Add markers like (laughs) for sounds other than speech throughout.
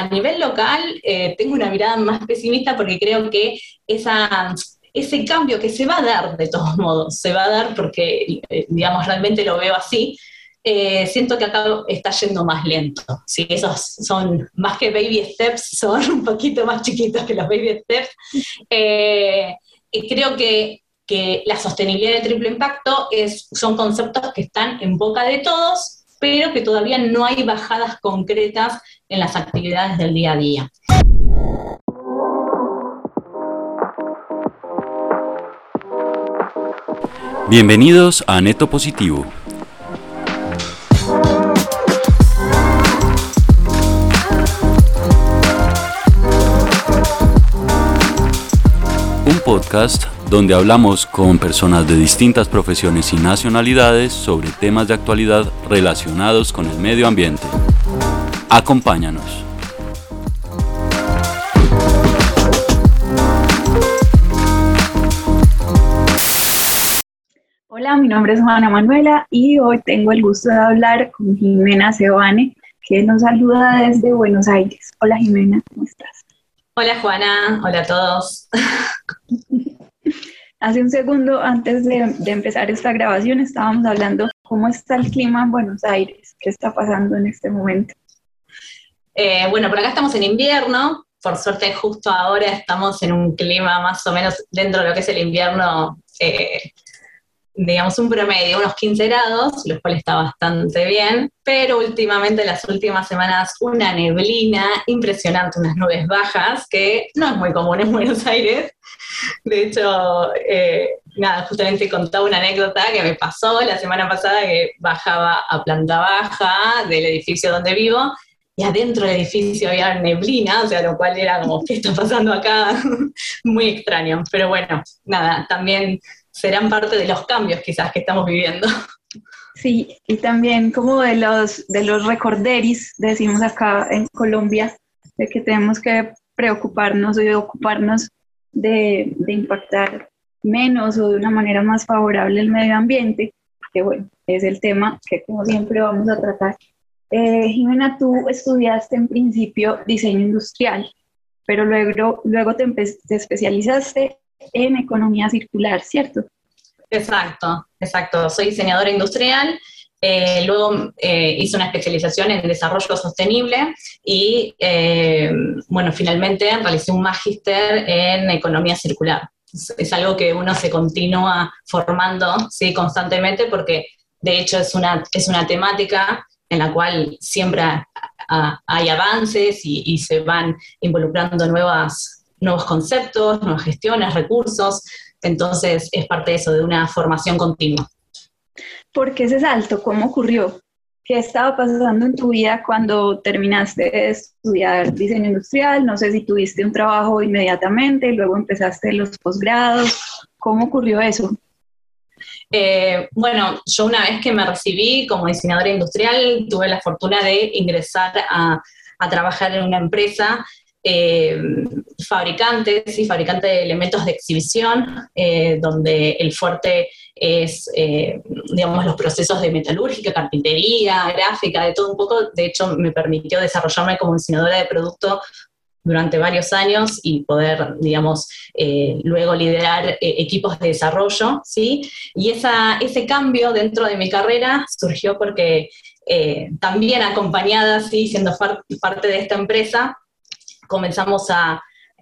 a nivel local eh, tengo una mirada más pesimista porque creo que ese cambio que se va a dar de todos (laughs) modos, se va a dar porque, eh, digamos, realmente lo veo así, eh, siento que acá está yendo más lento. ¿sí? Esos son más que baby steps, (laughs) son un poquito más chiquitos que los baby steps. y creo que, que, la sostenibilidad de triple impacto es, son conceptos que están en boca de todos, pero que todavía no hay bajadas concretas en las actividades del día a día. Bienvenidos a Neto Positivo. Un podcast donde hablamos con personas de distintas profesiones y nacionalidades sobre temas de actualidad relacionados con el medio ambiente. Acompáñanos. Hola, mi nombre es Juana Manuela y hoy tengo el gusto de hablar con Jimena Sebane, que nos saluda desde Buenos Aires. Hola Jimena, ¿cómo estás? Hola Juana, hola a todos. (laughs) Hace un segundo, antes de, empezar esta grabación, estábamos hablando cómo está el clima en Buenos Aires, qué está pasando en este momento. Eh, bueno, por acá estamos en invierno, por suerte justo ahora estamos en un clima más o menos dentro de lo que es el invierno eh, digamos, un promedio, unos 15 grados, lo cual está bastante bien, pero últimamente, las últimas semanas, una neblina impresionante, unas nubes bajas, que no es muy común en Buenos Aires. De hecho, eh, nada, justamente contaba una anécdota que me pasó la semana pasada que bajaba a planta baja del edificio donde vivo y adentro del edificio había neblina, o sea, lo cual era como, ¿qué está pasando acá? (laughs) Muy extraño. Pero bueno, nada, también serán parte de los cambios quizás que estamos viviendo. Sí, y también como de los, de los recorderis, decimos acá en Colombia, de que tenemos que preocuparnos y ocuparnos de, de impactar menos o de una manera más favorable el medio ambiente, que bueno, es el tema que como siempre vamos a tratar. Eh, Jimena, tú estudiaste en principio diseño industrial, pero luego, luego te, te especializaste en economía circular, ¿cierto? Exacto, exacto. Soy diseñadora industrial. Eh, luego eh, hice una especialización en desarrollo sostenible y, eh, bueno, finalmente realicé un magíster en economía circular. Es, algo que uno se continúa formando ¿sí? constantemente porque, de hecho, es una, es una temática en la cual siempre hay avances y, se van involucrando nuevos conceptos, nuevas gestiones, recursos. Entonces es parte de eso, de una formación continua. ¿Por qué ese salto? ¿Cómo ocurrió? ¿Qué estaba pasando en tu vida cuando terminaste de estudiar diseño industrial? No sé si tuviste un trabajo inmediatamente, luego empezaste los posgrados. ¿Cómo ocurrió eso? Eh, bueno, yo una vez que me recibí como diseñadora industrial, tuve la fortuna de ingresar a, trabajar en una empresa eh, fabricantes y fabricantes de elementos de exhibición, eh, donde el fuerte es, eh, digamos, los procesos de metalúrgica, carpintería, gráfica, de todo un poco. De hecho, me permitió desarrollarme como diseñadora de producto durante varios años y poder, digamos, luego liderar equipos de desarrollo, ¿sí? Y esa, ese cambio dentro de mi carrera surgió porque también acompañada, ¿sí? Siendo parte de esta empresa, comenzamos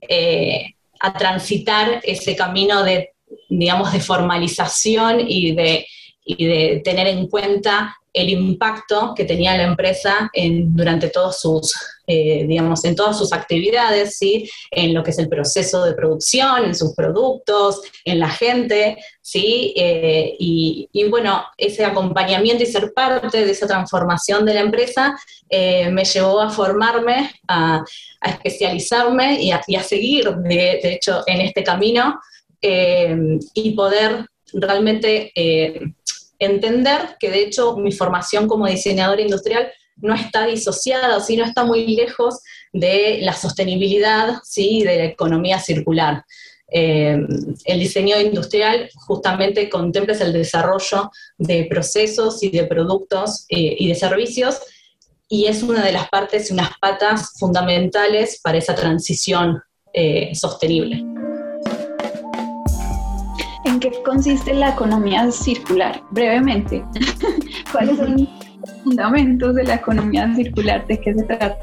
eh, a, transitar ese camino de, digamos, de formalización y de, y de tener en cuenta el impacto que tenía la empresa durante todos sus, eh, digamos, en todas sus actividades, ¿sí? en lo que es el proceso de producción, en sus productos, en la gente, ¿sí? Eh, y, bueno, ese acompañamiento y ser parte de esa transformación de la empresa eh, me llevó a formarme, a, especializarme y a, seguir, de, hecho, en este camino y poder realmente entender que de hecho mi formación como diseñadora industrial no está disociada, sino está muy lejos de la sostenibilidad, ¿sí? de la economía circular. Eh, el diseño industrial justamente contempla el desarrollo de procesos y de productos eh, y de servicios y es una de las partes y unas patas fundamentales para esa transición eh, sostenible. ¿En qué consiste la economía circular? Brevemente, (laughs) ¿cuáles son los fundamentos de la economía circular? ¿De qué se trata?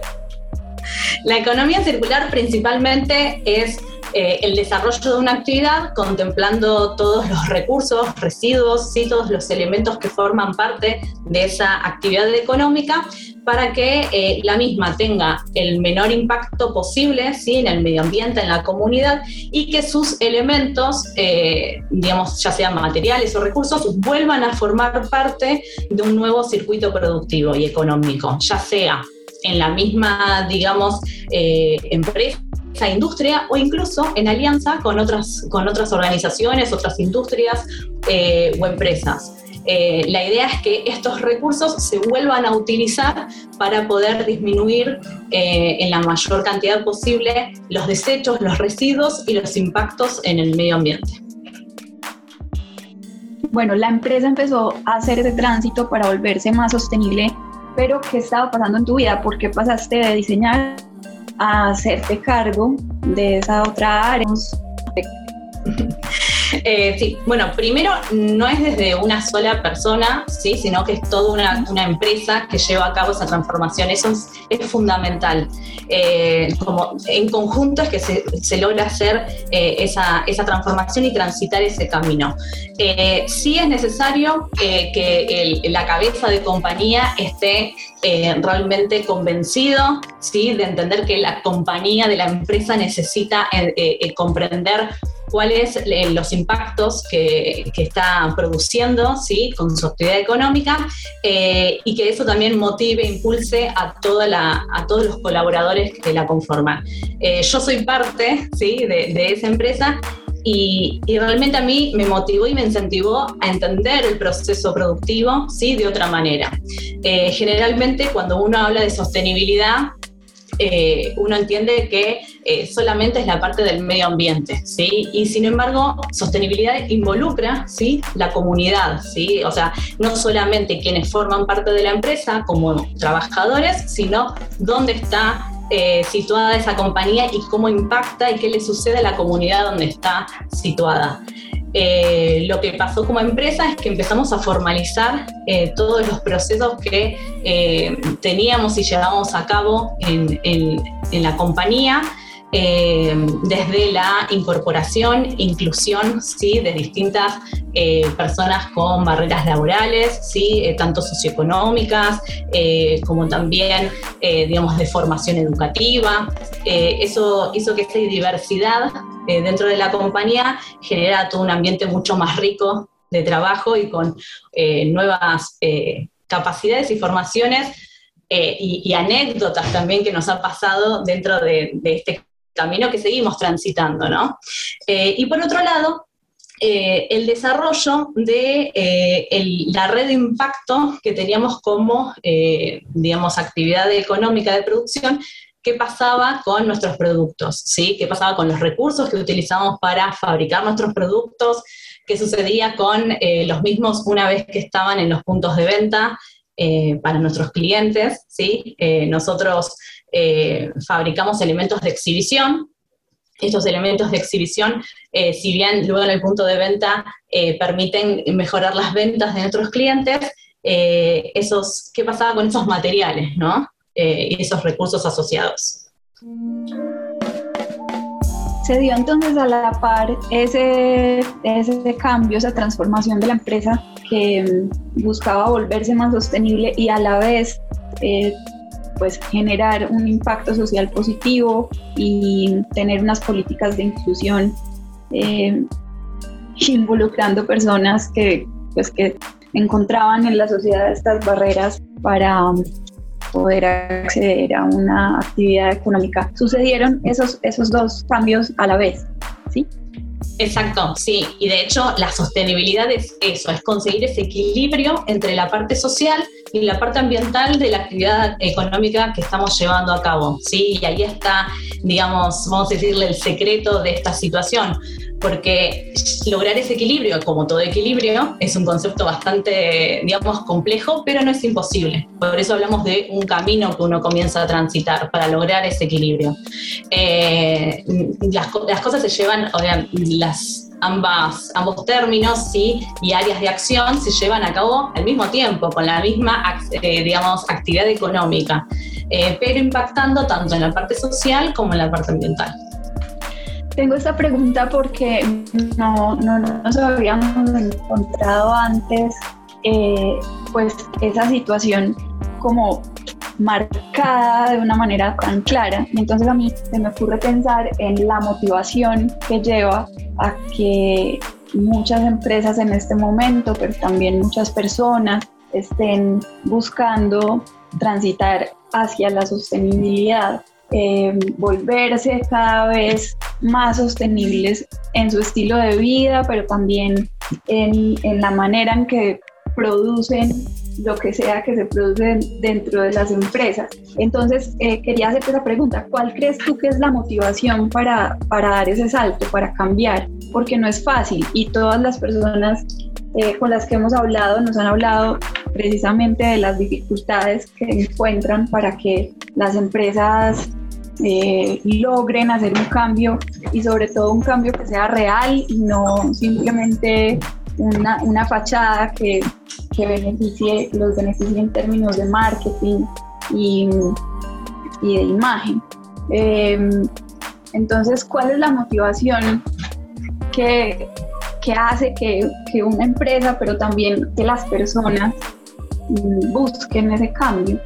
La economía circular principalmente es eh, el desarrollo de una actividad contemplando todos los recursos, residuos, y todos los elementos que forman parte de esa actividad económica para que eh, la misma tenga el menor impacto posible ¿sí? en el medio ambiente, en la comunidad y que sus elementos, eh, digamos, ya sean materiales o recursos, vuelvan a formar parte de un nuevo circuito productivo y económico, ya sea en la misma, digamos, empresa esa industria o incluso en alianza con otras, con otras organizaciones, otras industrias eh, o empresas. Eh, la idea es que estos recursos se vuelvan a utilizar para poder disminuir eh, en la mayor cantidad posible los desechos, los residuos y los impactos en el medio ambiente. Bueno, la empresa empezó a hacer ese tránsito para volverse más sostenible, pero ¿qué estaba pasando en tu vida? ¿Por qué pasaste de diseñar a hacerte cargo de esa otra área. (laughs) Eh, sí, bueno, primero no es desde una sola persona, ¿sí? sino que es toda una, empresa que lleva a cabo esa transformación. Eso es, fundamental. Eh, como en conjunto es que se, logra hacer eh, esa, transformación y transitar ese camino. sí es necesario que la cabeza de compañía esté realmente convencido ¿sí? de entender que la compañía de la empresa necesita comprender cuáles eh, los impactos que, está produciendo ¿sí? con su actividad económica eh, y que eso también motive e impulse a, toda la, a todos los colaboradores que la conforman. Eh, yo soy parte ¿sí? de, esa empresa y, realmente a mí me motivó y me incentivó a entender el proceso productivo ¿sí? de otra manera. generalmente cuando uno habla de sostenibilidad, eh, uno entiende que eh, solamente es la parte del medio ambiente, ¿sí? Y sin embargo, sostenibilidad involucra, ¿sí? La comunidad, ¿sí? O sea, no solamente quienes forman parte de la empresa como trabajadores, sino dónde está eh, situada esa compañía y cómo impacta y qué le sucede a la comunidad donde está situada. Eh, lo que pasó como empresa es que empezamos a formalizar eh, todos los procesos que teníamos y llevábamos a cabo en, en la compañía eh, desde la incorporación, inclusión ¿sí? de distintas eh, personas con barreras laborales, ¿sí? Eh, tanto socioeconómicas como también, digamos, de formación educativa. eso hizo que esa diversidad dentro de la compañía genera todo un ambiente mucho más rico de trabajo y con nuevas capacidades y formaciones y, anécdotas también que nos han pasado dentro de, de este camino que seguimos transitando, ¿no? Eh, y por otro lado, eh, el desarrollo de eh, la red de impacto que teníamos como, digamos, actividad económica de producción, qué pasaba con nuestros productos, ¿sí? qué pasaba con los recursos que utilizamos para fabricar nuestros productos, qué sucedía con los mismos una vez que estaban en los puntos de venta para nuestros clientes. ¿sí? nosotros eh, fabricamos elementos de exhibición. Estos elementos de exhibición, eh, si bien luego en el punto de venta eh, permiten mejorar las ventas de nuestros clientes, esos, ¿qué pasaba con esos materiales ¿no? y esos recursos asociados? Se dio entonces a la par ese, ese cambio, esa transformación de la empresa que mm, buscaba volverse más sostenible y a la vez pues generar un impacto social positivo y tener unas políticas de inclusión eh, involucrando personas que pues que encontraban en la sociedad estas barreras para poder acceder a una actividad económica. Sucedieron esos, esos dos cambios a la vez, ¿sí? Exacto, sí. Y de hecho la sostenibilidad es eso, es conseguir ese equilibrio entre la parte social y la parte ambiental de la actividad económica que estamos llevando a cabo. ¿sí? Y ahí está, digamos, vamos a decirle el secreto de esta situación porque lograr ese equilibrio, como todo equilibrio, es un concepto bastante, digamos, complejo, pero no es imposible. Por eso hablamos de un camino que uno comienza a transitar para lograr ese equilibrio. Eh, las, cosas se llevan, o sea, las, ambas, ambos términos ¿sí? y áreas de acción se llevan a cabo al mismo tiempo, con la misma, eh, digamos, actividad económica, eh, pero impactando tanto en la parte social como en la parte ambiental. Tengo esta pregunta porque no, no, nos habíamos encontrado antes eh, pues esa situación como marcada de una manera tan clara. Entonces a mí se me ocurre pensar en la motivación que lleva a que muchas empresas en este momento, pero también muchas personas estén buscando transitar hacia la sostenibilidad, eh, volverse cada vez más sostenibles en su estilo de vida, pero también en, en la manera en que producen lo que sea que se produce dentro de las empresas. Entonces, eh, quería hacerte esa pregunta, ¿cuál crees tú que es la motivación para, para dar ese salto, para cambiar? Porque no es fácil y todas las personas eh, con las que hemos hablado nos han hablado precisamente de las dificultades que encuentran para que las empresas eh, logren hacer un cambio y sobre todo un cambio que sea real y no simplemente una, una fachada que, que, beneficie, los beneficie en términos de marketing y, y de imagen. Em, entonces, ¿cuál es la motivación que, que hace que, que, una empresa, pero también que las personas mm, busquen ese cambio?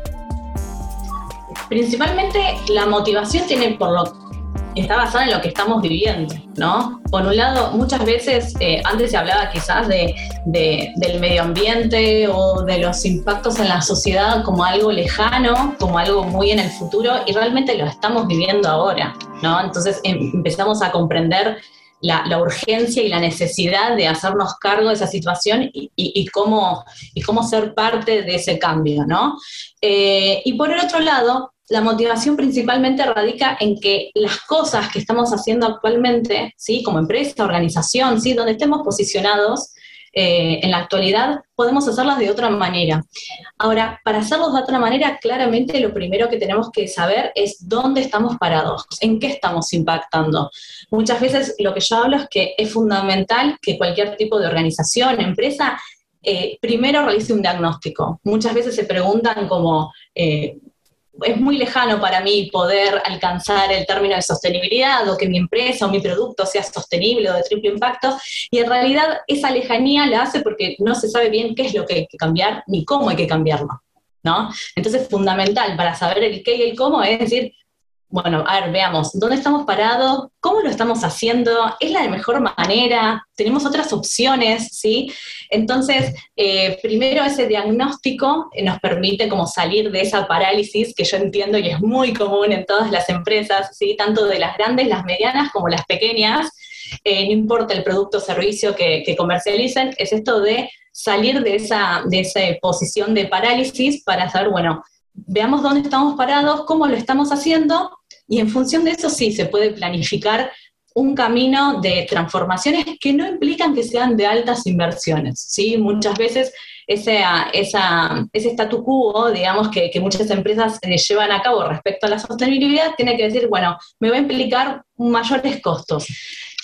Principalmente la motivación tiene por lo está basada en lo que estamos viviendo, ¿no? Por un lado, muchas veces, eh, antes se hablaba quizás de, del medio ambiente o de los impactos en la sociedad como algo lejano, como algo muy en el futuro, y realmente lo estamos viviendo ahora, ¿no? Entonces em, empezamos a comprender la, urgencia y la necesidad de hacernos cargo de esa situación y, cómo, y cómo ser parte de ese cambio, ¿no? Eh, y por el otro lado, la motivación principalmente radica en que las cosas que estamos haciendo actualmente, ¿sí? como empresa, organización, ¿sí? donde estemos posicionados eh, en la actualidad, podemos hacerlas de otra manera. Ahora, para hacerlos de otra manera, claramente lo primero que tenemos que saber es dónde estamos parados, en qué estamos impactando. Muchas veces lo que yo hablo es que es fundamental que cualquier tipo de organización, empresa, eh, primero realice un diagnóstico. Muchas veces se preguntan como, eh, es muy lejano para mí poder alcanzar el término de sostenibilidad o que mi empresa o mi producto sea sostenible o de triple impacto. Y en realidad esa lejanía la hace porque no se sabe bien qué es lo que hay que cambiar ni cómo hay que cambiarlo. ¿no? Entonces, fundamental para saber el qué y el cómo es decir, bueno, a ver, veamos, ¿dónde estamos parados? ¿Cómo lo estamos haciendo? ¿Es la mejor manera? ¿Tenemos otras opciones? ¿Sí? Entonces, eh, primero ese diagnóstico eh, nos permite como salir de esa parálisis que yo entiendo y es muy común en todas las empresas, ¿sí? Tanto de las grandes, las medianas como las pequeñas. Eh, no importa el producto o servicio que, que, comercialicen, es esto de salir de esa, de esa posición de parálisis para saber, bueno, veamos dónde estamos parados, cómo lo estamos haciendo y en función de eso sí se puede planificar un camino de transformaciones que no implican que sean de altas inversiones. ¿sí? Muchas veces ese, esa, ese statu quo, digamos, que, muchas empresas eh, llevan a cabo respecto a la sostenibilidad, tiene que decir, bueno, me va a implicar mayores costos.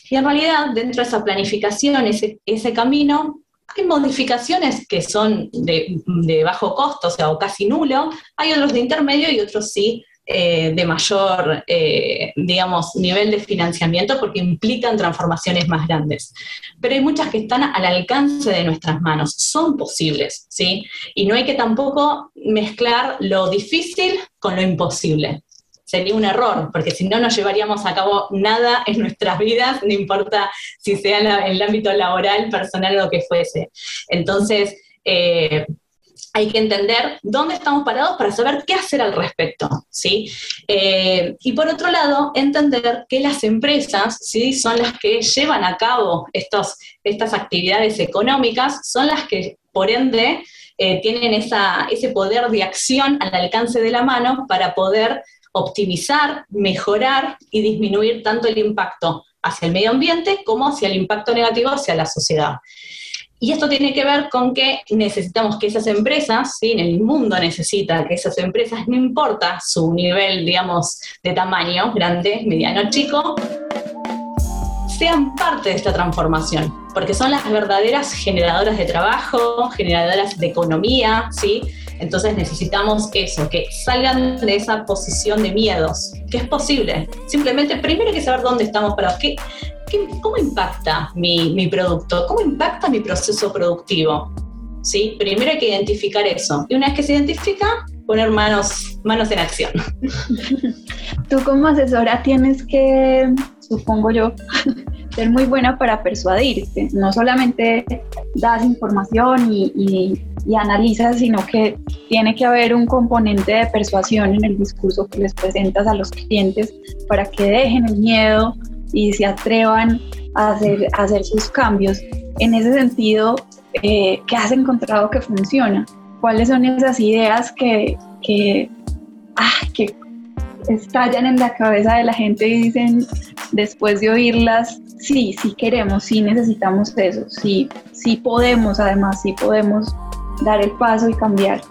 Y en realidad, dentro de esa planificación, ese, ese camino, hay modificaciones que son de, bajo costo, o sea, o casi nulo, hay otros de intermedio y otros sí eh, de mayor, eh, digamos, nivel de financiamiento porque implican transformaciones más grandes. Pero hay muchas que están al alcance de nuestras manos, son posibles, ¿sí? Y no hay que tampoco mezclar lo difícil con lo imposible. Sería un error, porque si no, no llevaríamos a cabo nada en nuestras vidas, no importa si sea en el ámbito laboral, personal o lo que fuese. Entonces, eh, hay que entender dónde estamos parados para saber qué hacer al respecto, ¿sí? Eh, y por otro lado, entender que las empresas, ¿sí? Son las que llevan a cabo estos, estas actividades económicas, son las que, por ende, eh, tienen esa, ese poder de acción al alcance de la mano para poder optimizar, mejorar y disminuir tanto el impacto hacia el medio ambiente como hacia el impacto negativo hacia la sociedad. Y esto tiene que ver con que necesitamos que esas empresas, ¿sí? el mundo necesita que esas empresas, no importa su nivel, digamos, de tamaño, grande, mediano, chico, sean parte de esta transformación, porque son las verdaderas generadoras de trabajo, generadoras de economía, ¿sí? Entonces necesitamos eso, que salgan de esa posición de miedos, que es posible. Simplemente primero hay que saber dónde estamos parados, ¿Qué, cómo impacta mi, mi, producto? ¿Cómo impacta mi proceso productivo? ¿Sí? Primero hay que identificar eso. Y una vez que se identifica, poner manos, manos en acción. (laughs) Tú como asesora tienes que, supongo yo, (laughs) ser muy buena para persuadir. No solamente das información y, y, y, analizas, sino que tiene que haber un componente de persuasión en el discurso que les presentas a los clientes para que dejen el miedo y se atrevan a hacer, a hacer sus cambios. En ese sentido, eh, ¿qué has encontrado que funciona? ¿Cuáles son esas ideas que, que, ah, que estallan en la cabeza de la gente y dicen, después de oírlas, sí, sí queremos, sí necesitamos eso, sí, sí podemos, además, sí podemos dar el paso y cambiar?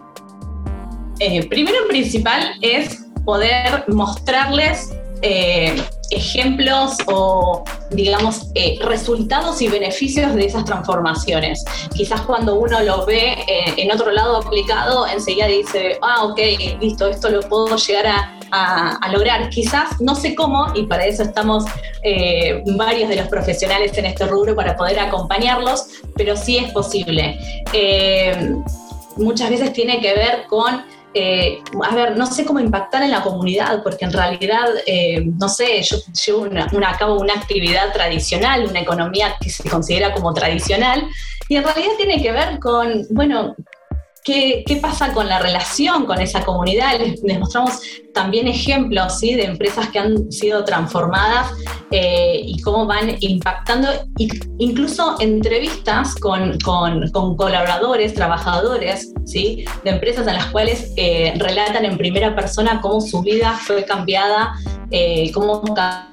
Eh, primero en principal es poder mostrarles eh, ejemplos o, digamos, eh, resultados y beneficios de esas transformaciones. Quizás cuando uno lo ve eh, en otro lado aplicado, enseguida dice, ah, ok, listo, esto lo puedo llegar a, a, lograr. Quizás no sé cómo, y para eso estamos varios de los profesionales en este rubro para poder acompañarlos, pero sí es posible. muchas veces tiene que ver con eh, a ver, no sé cómo impactar en la comunidad, porque en realidad, eh, no sé, yo llevo una, a cabo una actividad tradicional, una economía que se considera como tradicional, y en realidad tiene que ver con, bueno, ¿Qué, pasa con la relación con esa comunidad? Les, mostramos también ejemplos ¿sí? de empresas que han sido transformadas eh, y cómo van impactando, incluso entrevistas con, colaboradores, trabajadores ¿sí? de empresas en las cuales eh, relatan en primera persona cómo su vida fue cambiada, eh, cómo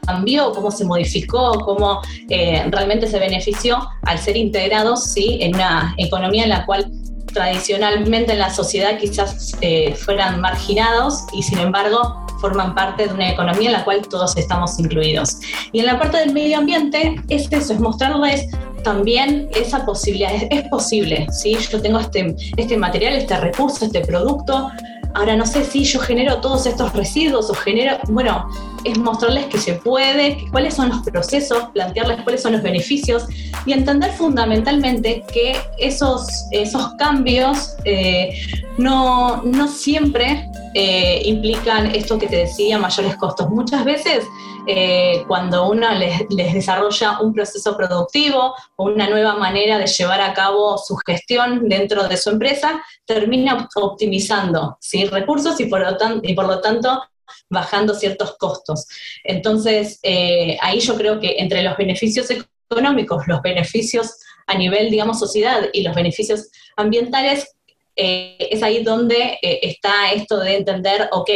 cambió, cómo se modificó, cómo realmente se benefició al ser integrados ¿sí? en una economía en la cual tradicionalmente en la sociedad quizás eh, fueran marginados y sin embargo forman parte de una economía en la cual todos estamos incluidos. Y en la parte del medio ambiente es eso, es mostrarles también esa posibilidad, es, posible, ¿sí? yo tengo este, este material, este recurso, este producto, Ahora no sé si yo genero todos estos residuos o genero, bueno, es mostrarles que se puede, cuáles son los procesos, plantearles cuáles son los beneficios y entender fundamentalmente que esos, esos cambios eh, no, no siempre eh, implican esto que te decía, mayores costos. Muchas veces eh, cuando uno les, desarrolla un proceso productivo o una nueva manera de llevar a cabo su gestión dentro de su empresa, termina optimizando ¿sí? recursos y por, lo tanto bajando ciertos costos. Entonces, eh, ahí yo creo que entre los beneficios económicos, los beneficios a nivel, digamos, sociedad y los beneficios ambientales, eh, es ahí donde está esto de entender, ok,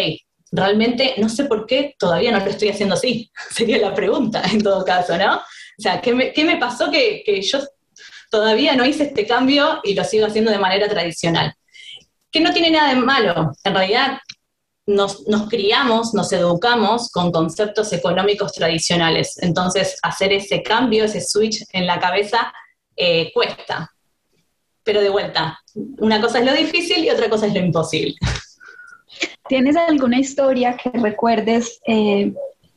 realmente no sé por qué todavía no lo estoy haciendo así, (laughs) sería la pregunta en todo caso, ¿no? O sea, ¿qué me, qué me pasó que, que, yo todavía no hice este cambio y lo sigo haciendo de manera tradicional? Que no tiene nada de malo, en realidad nos, nos, criamos, nos educamos con conceptos económicos tradicionales. Entonces, hacer ese cambio, ese switch en la cabeza, eh, cuesta. Pero de vuelta, una cosa es lo difícil y otra cosa es lo imposible. (laughs) ¿Tienes alguna historia que recuerdes eh,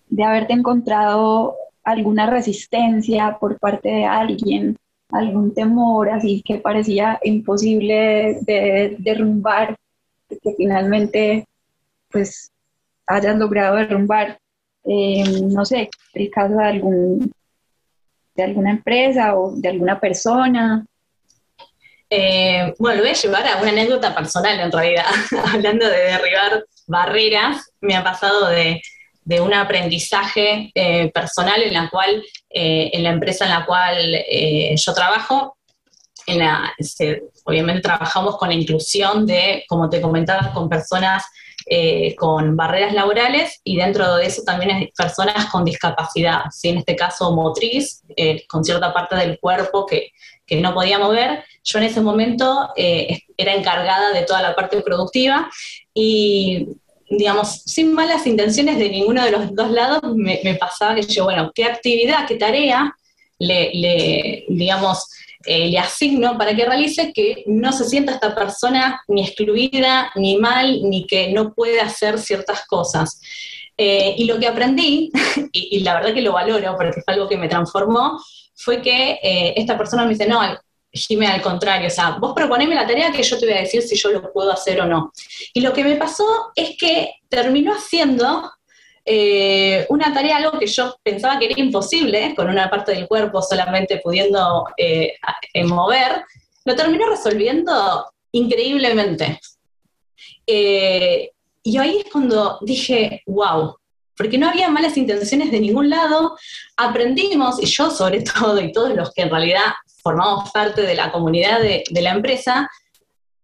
de haberte encontrado alguna resistencia por parte de alguien, algún temor así que parecía imposible de derrumbar, que finalmente pues hayas logrado derrumbar, eh, no sé, el caso de, algún, de alguna empresa o de alguna persona. Eh, bueno, lo voy a llevar a una anécdota personal en realidad, (laughs) hablando de derribar barreras, me ha pasado de, un aprendizaje eh, personal en la cual, en la empresa en la cual yo trabajo, obviamente trabajamos con la inclusión de, como te comentaba, con personas eh, con barreras laborales y dentro de eso también personas con discapacidad, ¿sí? en este caso motriz, eh, con cierta parte del cuerpo que, que, no podía mover. Yo en ese momento eh, era encargada de toda la parte productiva y digamos, sin malas intenciones de ninguno de los dos lados, me, pasaba que yo, bueno, ¿qué actividad, qué tarea le, le digamos, eh, le asigno para que realice que no se sienta esta persona ni excluida, ni mal, ni que no puede hacer ciertas cosas. Eh, y lo que aprendí, (laughs) y, la verdad que lo valoro porque fue algo que me transformó, fue que eh, esta persona me dice, no, Jimé, al contrario, o sea, vos proponeme la tarea que yo te voy a decir si yo lo puedo hacer o no. Y lo que me pasó es que terminó haciendo eh, una tarea, algo que yo pensaba que era imposible, con una parte del cuerpo solamente pudiendo eh, mover, lo terminó resolviendo increíblemente. Y ahí es cuando dije, wow, porque no había malas intenciones de ningún lado, aprendimos, y yo sobre (laughs) todo, y todos los que en realidad formamos parte de la comunidad de la empresa,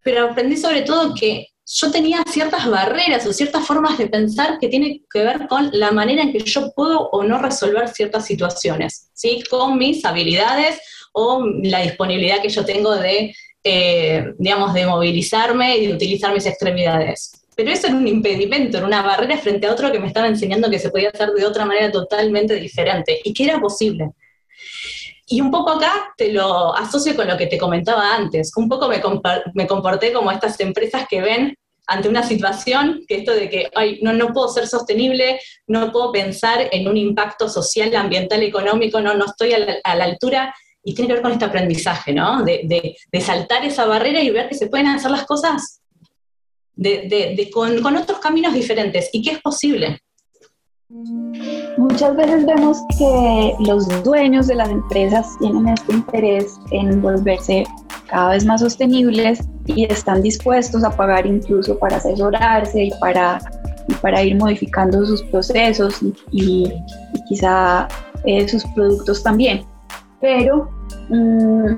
pero aprendí sobre todo que yo tenía ciertas barreras o ciertas formas de pensar que tienen que ver con la manera en que yo puedo o no resolver ciertas situaciones, ¿sí? con mis habilidades o la disponibilidad que yo tengo de, eh, digamos, de movilizarme y de utilizar mis extremidades. Pero eso era un impedimento, era una barrera frente a otro que me estaba enseñando que se podía hacer de otra manera totalmente diferente y que era posible. Y un poco acá te lo asocio con lo que te comentaba antes. Un poco me, me comporté como estas empresas que ven ante una situación que esto de que ay, no, no puedo ser sostenible, no puedo pensar en un impacto social, ambiental, económico, no, no estoy a la, altura. Y tiene que ver con este aprendizaje, ¿no? De, de, saltar esa barrera y ver que se pueden hacer las cosas de, con, con otros caminos diferentes y que es posible. Muchas veces vemos que los dueños de las empresas tienen este interés en volverse cada vez más sostenibles y están dispuestos a pagar incluso para asesorarse y para, para ir modificando sus procesos y, quizá eh, sus productos también. Pero mm,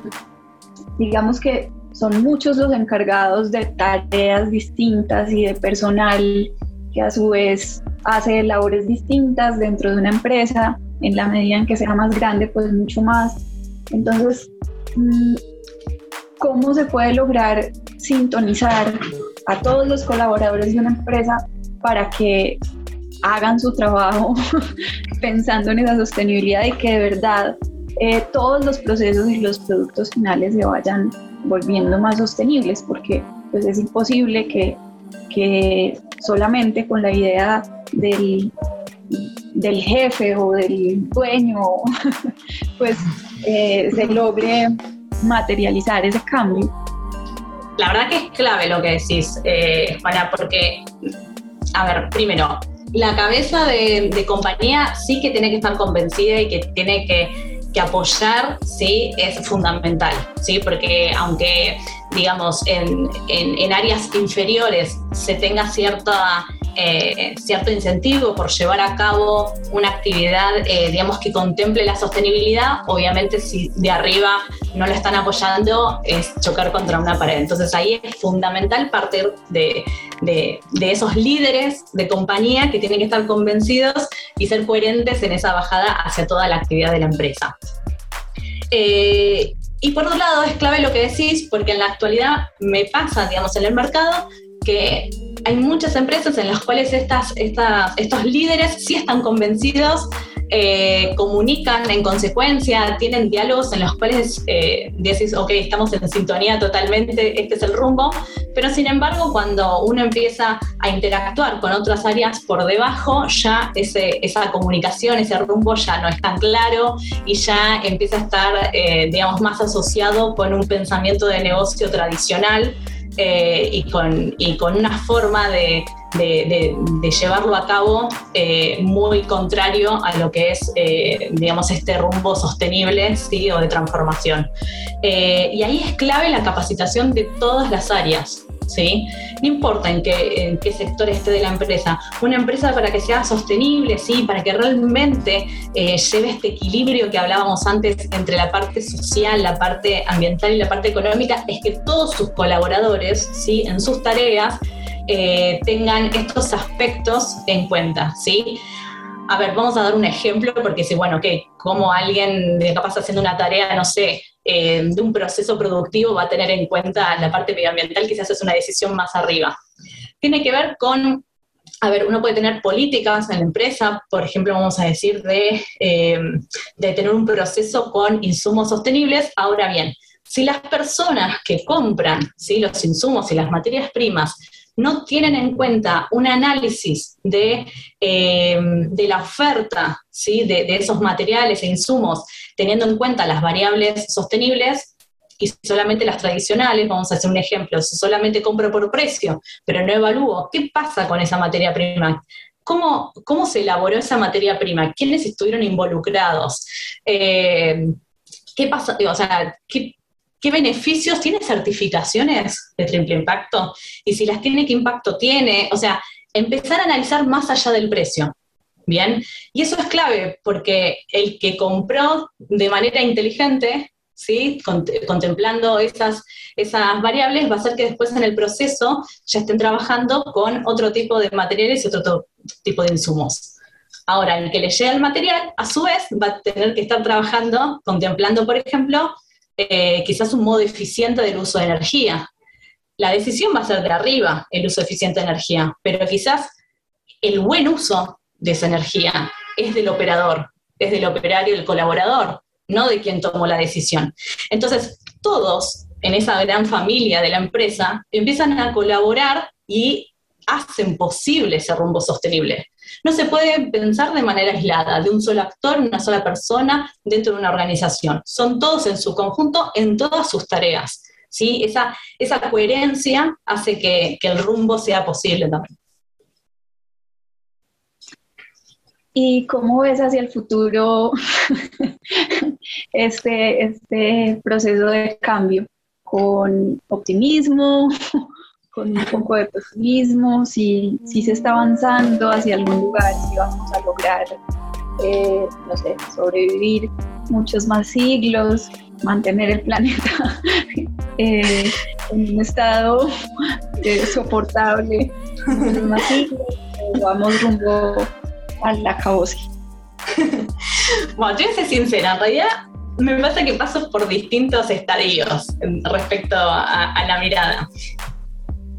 digamos que son muchos los encargados de tareas distintas y de personal que a su vez hace labores distintas dentro de una empresa, en la medida en que sea más grande, pues mucho más. Entonces, mm, ¿cómo se puede lograr sintonizar a todos los colaboradores de una empresa para que hagan su trabajo (laughs) pensando en esa sostenibilidad y que de verdad eh, todos los procesos y los productos finales se vayan volviendo más sostenibles? Porque pues es imposible que, que solamente con la idea del, del jefe o del dueño, (laughs) pues eh, se logre materializar ese cambio. La verdad que es clave lo que decís, eh, porque, a ver, primero, la cabeza de, de, compañía sí que tiene que estar convencida y que tiene que que apoyar sí es fundamental, ¿sí? porque aunque digamos en, en, áreas inferiores se tenga cierta, eh, cierto incentivo por llevar a cabo una actividad eh, digamos que contemple la sostenibilidad, obviamente si de arriba no lo están apoyando es chocar contra una pared. Entonces ahí es fundamental partir de, de, esos líderes de compañía que tienen que estar convencidos y ser coherentes en esa bajada hacia toda la actividad de la empresa. Eh, y por otro lado, es clave lo que decís, porque en la actualidad me pasa, digamos, en el mercado, que hay muchas empresas en las cuales estos líderes sí están convencidos eh, comunican en consecuencia, tienen diálogos en los cuales eh, decís, ok, estamos en sintonía totalmente, este es el rumbo, pero sin embargo cuando uno empieza a interactuar con otras áreas por debajo, ya esa comunicación, ese rumbo ya no es tan claro y ya empieza a estar, eh, digamos, más asociado con un pensamiento de negocio tradicional. y, con, y con una forma de, de, llevarlo a cabo eh, muy contrario a lo que es, eh, digamos, este rumbo sostenible ¿sí? o de transformación. Eh, y ahí es clave la capacitación de todas las áreas. ¿Sí? No importa en qué, en qué sector esté de la empresa, una empresa para que sea sostenible, ¿sí? para que realmente lleve este equilibrio que hablábamos antes entre la parte social, la parte ambiental y la parte económica, es que todos sus colaboradores, ¿sí? en sus tareas, eh, tengan estos aspectos en cuenta, ¿sí? A ver, vamos a dar un ejemplo porque si, bueno, ok, como alguien capaz haciendo una tarea, no sé, eh, de un proceso productivo va a tener en cuenta la parte medioambiental, quizás es una decisión más arriba. Tiene que ver con a ver, uno puede tener políticas en la empresa, por ejemplo, vamos a decir, de, eh, de tener un proceso con insumos sostenibles. Ahora bien, si las personas que compran ¿sí? los insumos y las materias primas no tienen en cuenta un análisis de, eh, de la oferta ¿sí? de, esos materiales e insumos, teniendo en cuenta las variables sostenibles, y solamente las tradicionales, vamos a hacer un ejemplo, si solamente compro por precio, pero no evalúo, ¿qué pasa con esa materia prima? ¿Cómo, cómo se elaboró esa materia prima? ¿Quiénes estuvieron involucrados? Eh, ¿Qué pasa? O sea, ¿qué, ¿Qué beneficios tiene certificaciones de triple impacto? Y si las tiene, ¿qué impacto tiene? O sea, empezar a analizar más allá del precio. Bien, y eso es clave porque el que compró de manera inteligente ¿sí? contemplando esas, esas variables, va a hacer que después en el proceso ya estén trabajando con otro tipo de materiales y otro tipo de insumos. Ahora, el que le llega el material, a su vez, va a tener que estar trabajando, contemplando, por ejemplo, eh, quizás un modo eficiente del uso de energía. La decisión va a ser de arriba, el uso eficiente de energía, pero quizás el buen uso de esa energía es del operador, es del operario, del colaborador no de quien tomó la decisión. Entonces, todos en esa gran familia de la empresa empiezan a colaborar y hacen posible ese rumbo sostenible. No se puede pensar de manera aislada, de un solo actor, una sola persona dentro de una organización. Son todos en su conjunto en todas sus tareas. ¿sí? Esa, esa coherencia hace que, el rumbo sea posible también. ¿Y cómo ves hacia el futuro (laughs) este, este proceso de cambio? ¿Con optimismo? ¿Con un poco de pesimismo? ¿Si, si se está avanzando hacia algún lugar? ¿Si vamos a lograr, eh, no sé, sobrevivir muchos más siglos? mantener el planeta (laughs) eh, en un estado eh, soportable vamos rumbo al acabose? (laughs) bueno, yo voy a ser sincera, en realidad me pasa que paso por distintos estadios respecto a, a, la mirada.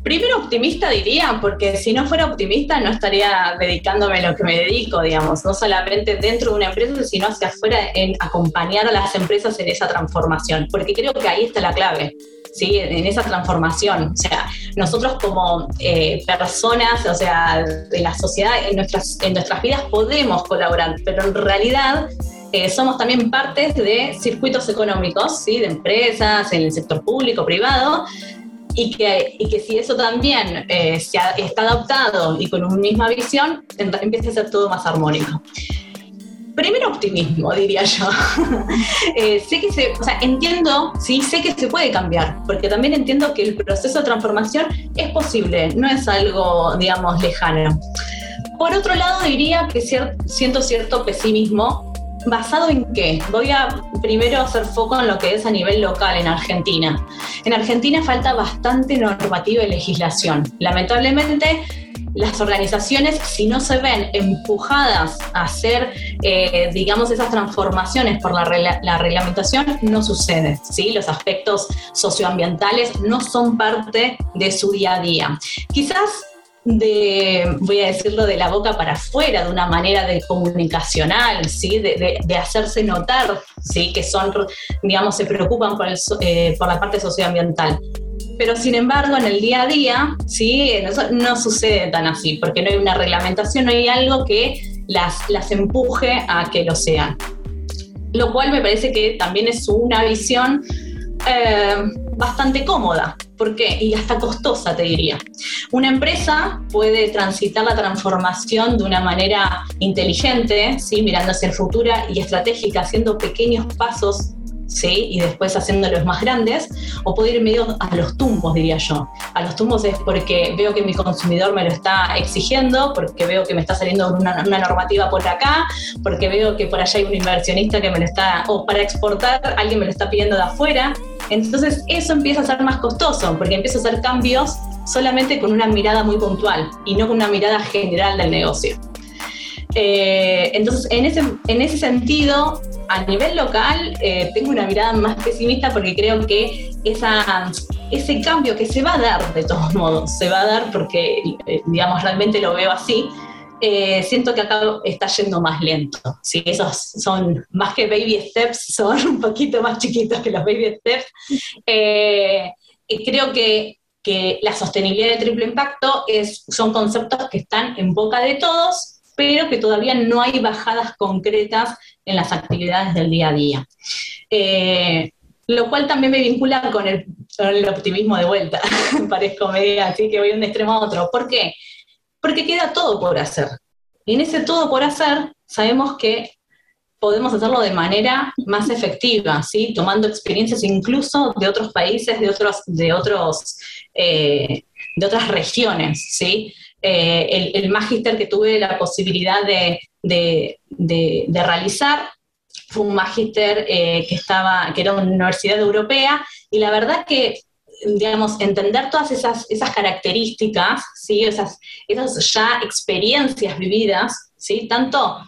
Primero optimista diría, porque si no fuera optimista no estaría dedicándome a lo que me dedico, digamos, no solamente dentro de una empresa, sino hacia afuera en acompañar a las empresas en esa transformación, porque creo que ahí está la clave. ¿sí? en esa transformación. O sea, nosotros como eh, personas, o sea, de la sociedad, en nuestras, en nuestras vidas podemos colaborar, pero en realidad eh, somos también partes de circuitos económicos, ¿sí? de empresas, en el sector público, privado, y que, y que si eso también eh, se ha, está adaptado y con una misma visión, empieza a ser todo más armónico primero optimismo, diría yo. (laughs) Eh, sé que se, o sea, entiendo, sí, sé que se puede cambiar, porque también entiendo que el proceso de transformación es posible, no es algo, digamos, lejano. Por otro lado, diría que siento cierto pesimismo. ¿Basado en qué? Voy a primero hacer foco en lo que es a nivel local en Argentina. En Argentina falta bastante normativa y legislación. Lamentablemente, las organizaciones, si no se ven empujadas a hacer, eh, digamos, esas transformaciones por la, la, reglamentación, no sucede. ¿sí? Los aspectos socioambientales no son parte de su día a día. Quizás de, voy a decirlo, de la boca para afuera, de una manera de comunicacional, ¿sí? de, de, hacerse notar ¿sí? que son, digamos, se preocupan por, el, eh, por la parte socioambiental pero sin embargo en el día a día, ¿sí? no, sucede tan así, porque no hay una reglamentación, no hay algo que las, las empuje a que lo sean. Lo cual me parece que también es una visión eh, bastante cómoda. ¿Por qué? Y hasta costosa, te diría. Una empresa puede transitar la transformación de una manera inteligente, ¿sí? mirando hacia el futuro y estratégica, haciendo pequeños pasos ¿sí? y después haciéndolos más grandes, o puedo ir medio a los tumbos, diría yo. A los tumbos es porque veo que mi consumidor me lo está exigiendo, porque veo que me está saliendo una, una normativa por acá, porque veo que por allá hay un inversionista que me lo está, o para exportar alguien me lo está pidiendo de afuera. Entonces eso empieza a ser más costoso, porque empiezo a hacer cambios solamente con una mirada muy puntual y no con una mirada general del negocio. Eh, entonces, en ese, en ese sentido, a nivel local, eh, tengo una mirada más pesimista porque creo que esa, ese cambio que se va a dar de todos modos, se va a dar porque, eh, digamos, realmente lo veo así, siento que acá está yendo más lento. ¿sí? Esos son más que baby steps, son (laughs) un poquito más chiquitos que los baby steps. creo que, que, la sostenibilidad de triple impacto es, son conceptos que están en boca de todos, pero que todavía no hay bajadas concretas en las actividades del día a día. Eh, lo cual también me vincula con el, optimismo de vuelta. (laughs) Parezco media así que voy de un extremo a otro. ¿Por qué? Porque queda todo por hacer. Y en ese todo por hacer sabemos que podemos hacerlo de manera más efectiva, ¿sí? tomando experiencias incluso de otros países, de, otros, de, otros, eh, de otras regiones. ¿sí? Eh, el, el que tuve la posibilidad de, realizar fue un magíster eh, que, estaba, que era una universidad europea y la verdad que digamos, entender todas esas, esas características, ¿sí? esas, esas ya experiencias vividas, ¿sí? tanto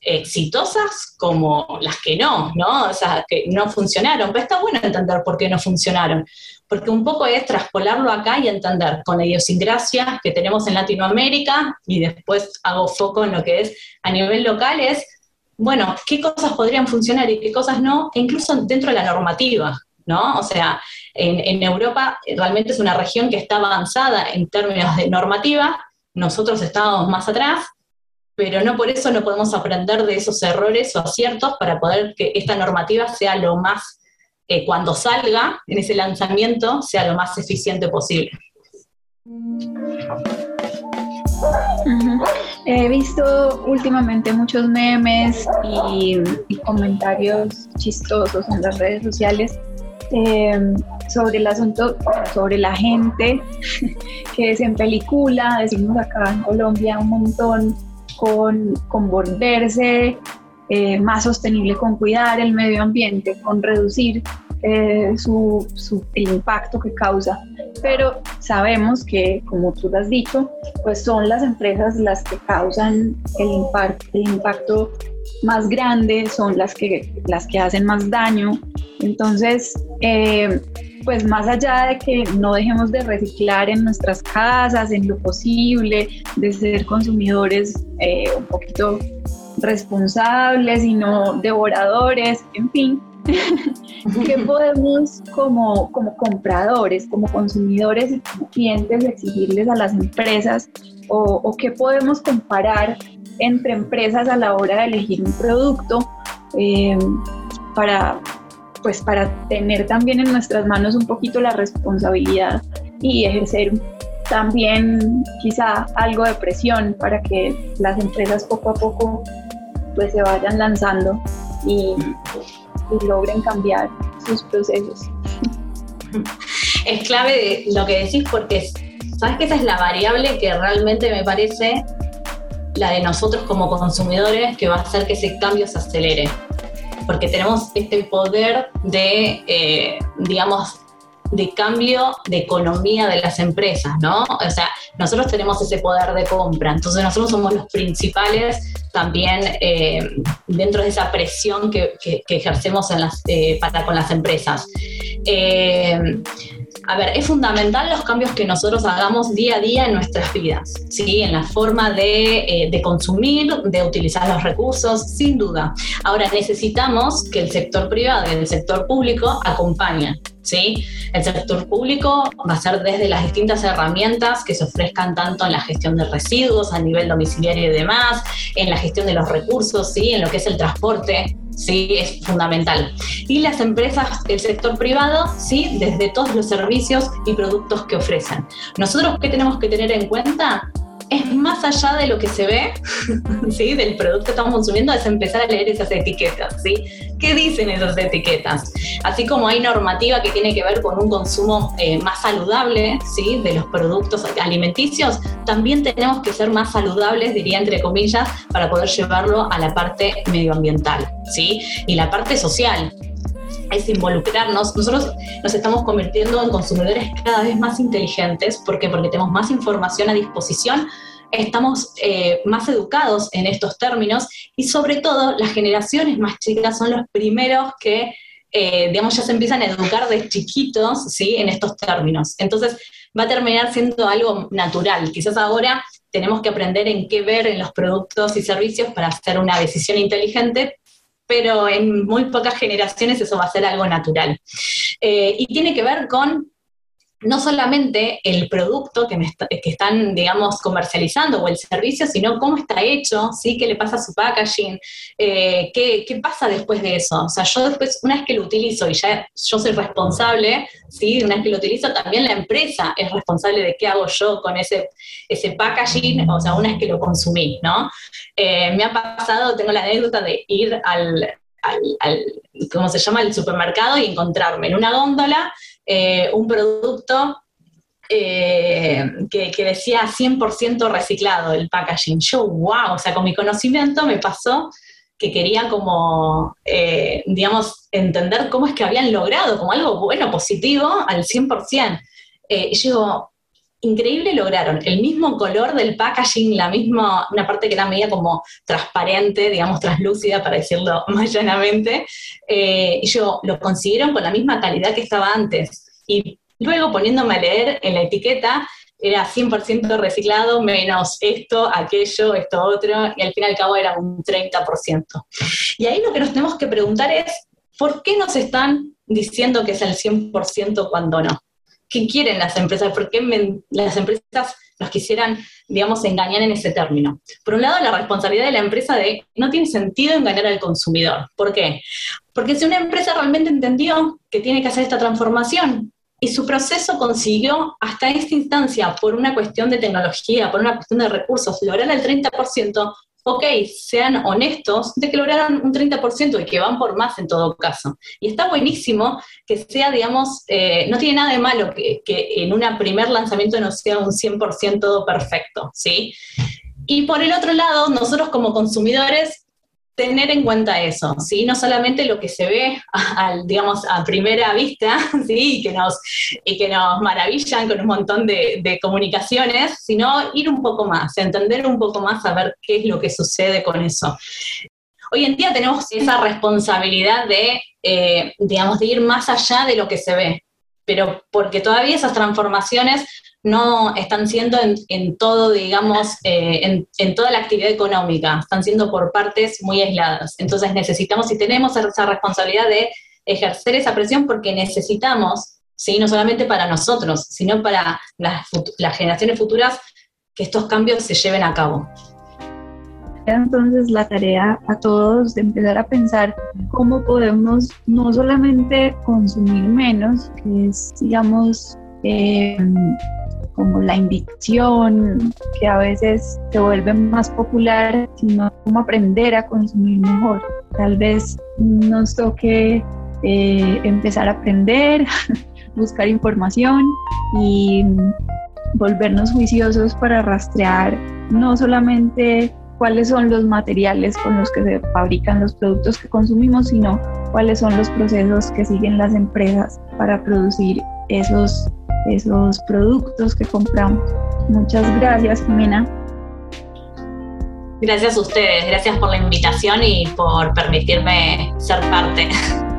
exitosas como las que no, ¿no? O sea, que no funcionaron. Pero está bueno entender por qué no funcionaron, porque un poco es traspolarlo acá y entender con la idiosincrasia que tenemos en Latinoamérica y después hago foco en lo que es a nivel local, es, bueno, qué cosas podrían funcionar y qué cosas no, e incluso dentro de la normativa, ¿no? O sea, en, en Europa realmente es una región que está avanzada en términos de normativa, nosotros estábamos más atrás, pero no por eso no podemos aprender de esos errores o aciertos para poder que esta normativa sea lo más, eh, cuando salga en ese lanzamiento, sea lo más eficiente posible. He visto últimamente muchos memes y, comentarios chistosos en las redes sociales em, sobre el asunto, sobre la gente (laughs) que es en película, decimos acá en Colombia un montón, con, volverse eh, más sostenible, con cuidar el medio ambiente, con reducir eh, su, el impacto que causa. Pero sabemos que, como tú has dicho, pues son las empresas las que causan el impacto más grande, son las que, las que hacen más daño. Entonces, eh, pues más allá de que no dejemos de reciclar en nuestras casas, en lo posible, de ser consumidores eh, un poquito responsables y no devoradores, en fin, (laughs) ¿qué podemos como, como compradores, como consumidores y como clientes exigirles a las empresas o, o qué podemos comparar entre empresas a la hora de elegir un producto eh, para, pues para tener también en nuestras manos un poquito la responsabilidad y ejercer también quizá algo de presión para que las empresas poco a poco pues se vayan lanzando y, logren cambiar sus procesos. Es clave lo que decís porque sabes que esa es la variable que realmente me parece la de nosotros como consumidores que va a hacer que ese cambio se acelere. Porque tenemos este poder de, eh, digamos, de cambio de economía de las empresas, ¿no? O sea, nosotros tenemos ese poder de compra, entonces nosotros somos los principales también eh, dentro de esa presión que, ejercemos en las, eh, para con las empresas. A ver, es fundamental los cambios que nosotros hagamos día a día en nuestras vidas, ¿sí? En la forma de, eh, consumir, de utilizar los recursos, sin duda. Ahora, necesitamos que el sector privado y el sector público acompañen, ¿sí? El sector público va a ser desde las distintas herramientas que se ofrezcan tanto en la gestión de residuos a nivel domiciliario y demás, en la gestión de los recursos, ¿sí? En lo que es el transporte, ¿sí? Es fundamental. Y las empresas, el sector privado, ¿sí? Desde todos los servicios y productos que ofrecen. Nosotros, ¿qué tenemos que tener en cuenta? Es más allá de lo que se ve, (laughs) ¿sí? del producto que estamos consumiendo, es empezar a leer esas etiquetas. ¿sí? ¿Qué dicen esas etiquetas? Así como hay normativa que tiene que ver con un consumo eh, más saludable ¿sí? de los productos alimenticios, también tenemos que ser más saludables, diría entre comillas, para poder llevarlo a la parte medioambiental ¿sí? y la parte social. Es involucrarnos. Nosotros nos estamos convirtiendo en consumidores cada vez más inteligentes. ¿Por qué? Porque tenemos más información a disposición, estamos eh, más educados en estos términos y sobre todo las generaciones más chicas son los primeros que, eh, digamos, ya se empiezan a educar de chiquitos, ¿sí? En estos términos. Entonces va a terminar siendo algo natural. Quizás ahora tenemos que aprender en qué ver en los productos y servicios para hacer una decisión inteligente, pero en muy pocas generaciones eso va a ser algo natural. Eh, y tiene que ver con no solamente el producto que, que, están, digamos, comercializando o el servicio, sino cómo está hecho, ¿sí? qué le pasa a su packaging, eh, qué, qué, pasa después de eso. O sea, yo después, una vez que lo utilizo y ya yo soy responsable, ¿sí? una vez que lo utilizo, también la empresa es responsable de qué hago yo con ese, ese packaging, o sea, una vez que lo consumí, ¿no? Eh, me ha pasado, tengo la anécdota de ir al, al, al, ¿cómo se llama?, al supermercado y encontrarme en una góndola eh, un producto eh, que, decía 100% reciclado el packaging. Yo, wow, o sea, con mi conocimiento me pasó que quería como, eh, digamos, entender cómo es que habían logrado como algo bueno, positivo, al 100%. y yo increíble lograron el mismo color del packaging, la misma, una parte que era media como transparente, digamos, translúcida, para decirlo (laughs) más llanamente, eh, yo lo consiguieron con la misma calidad que estaba antes. Y luego poniéndome a leer en la etiqueta, era 100% reciclado, menos esto, aquello, esto otro, y al fin y al cabo era un 30%. Y ahí lo que nos tenemos que preguntar es, ¿por qué nos están diciendo que es el 100% cuando no? ¿Qué quieren las empresas? ¿Por qué las empresas nos quisieran, digamos, engañar en ese término? Por un lado, la responsabilidad de la empresa de no tiene sentido engañar al consumidor. ¿Por qué? Porque si una empresa realmente entendió que tiene que hacer esta transformación y su proceso consiguió hasta esta instancia, por una cuestión de tecnología, por una cuestión de recursos, lograr el 30%, ok, sean honestos de que lograron un 30% y que van por más en todo caso. Y está buenísimo que sea, digamos, eh, no tiene nada de malo que, en un primer lanzamiento no sea un 100% perfecto, ¿sí? Y por el otro lado, nosotros como consumidores tener en cuenta eso, ¿sí? No solamente lo que se ve, (laughs) digamos, a primera vista, (laughs) ¿sí? Y que nos, y que nos maravillan con un montón de, comunicaciones, sino ir un poco más, entender un poco más, a ver qué es lo que sucede con eso. Hoy en día tenemos esa responsabilidad de, eh, digamos, de ir más allá de lo que se ve, pero porque todavía esas transformaciones no están siendo en, todo, digamos, eh, en, toda la actividad económica, están siendo por partes muy aisladas. Entonces necesitamos y tenemos esa responsabilidad de ejercer esa presión porque necesitamos, ¿sí? no solamente para nosotros, sino para las, las generaciones futuras, que estos cambios se lleven a cabo. Entonces la tarea a todos de empezar a pensar cómo podemos no solamente consumir menos, que es, digamos, eh, como la invitación, que a veces se vuelve más popular, sino cómo aprender a consumir mejor. Tal vez nos toque eh, empezar a aprender, (laughs) buscar información y volvernos juiciosos para rastrear no solamente cuáles son los materiales con los que se fabrican los productos que consumimos, sino cuáles son los procesos que siguen las empresas para producir esos esos productos que compramos. Muchas gracias, Jimena. Gracias a ustedes, gracias por la invitación y por permitirme ser parte. (laughs)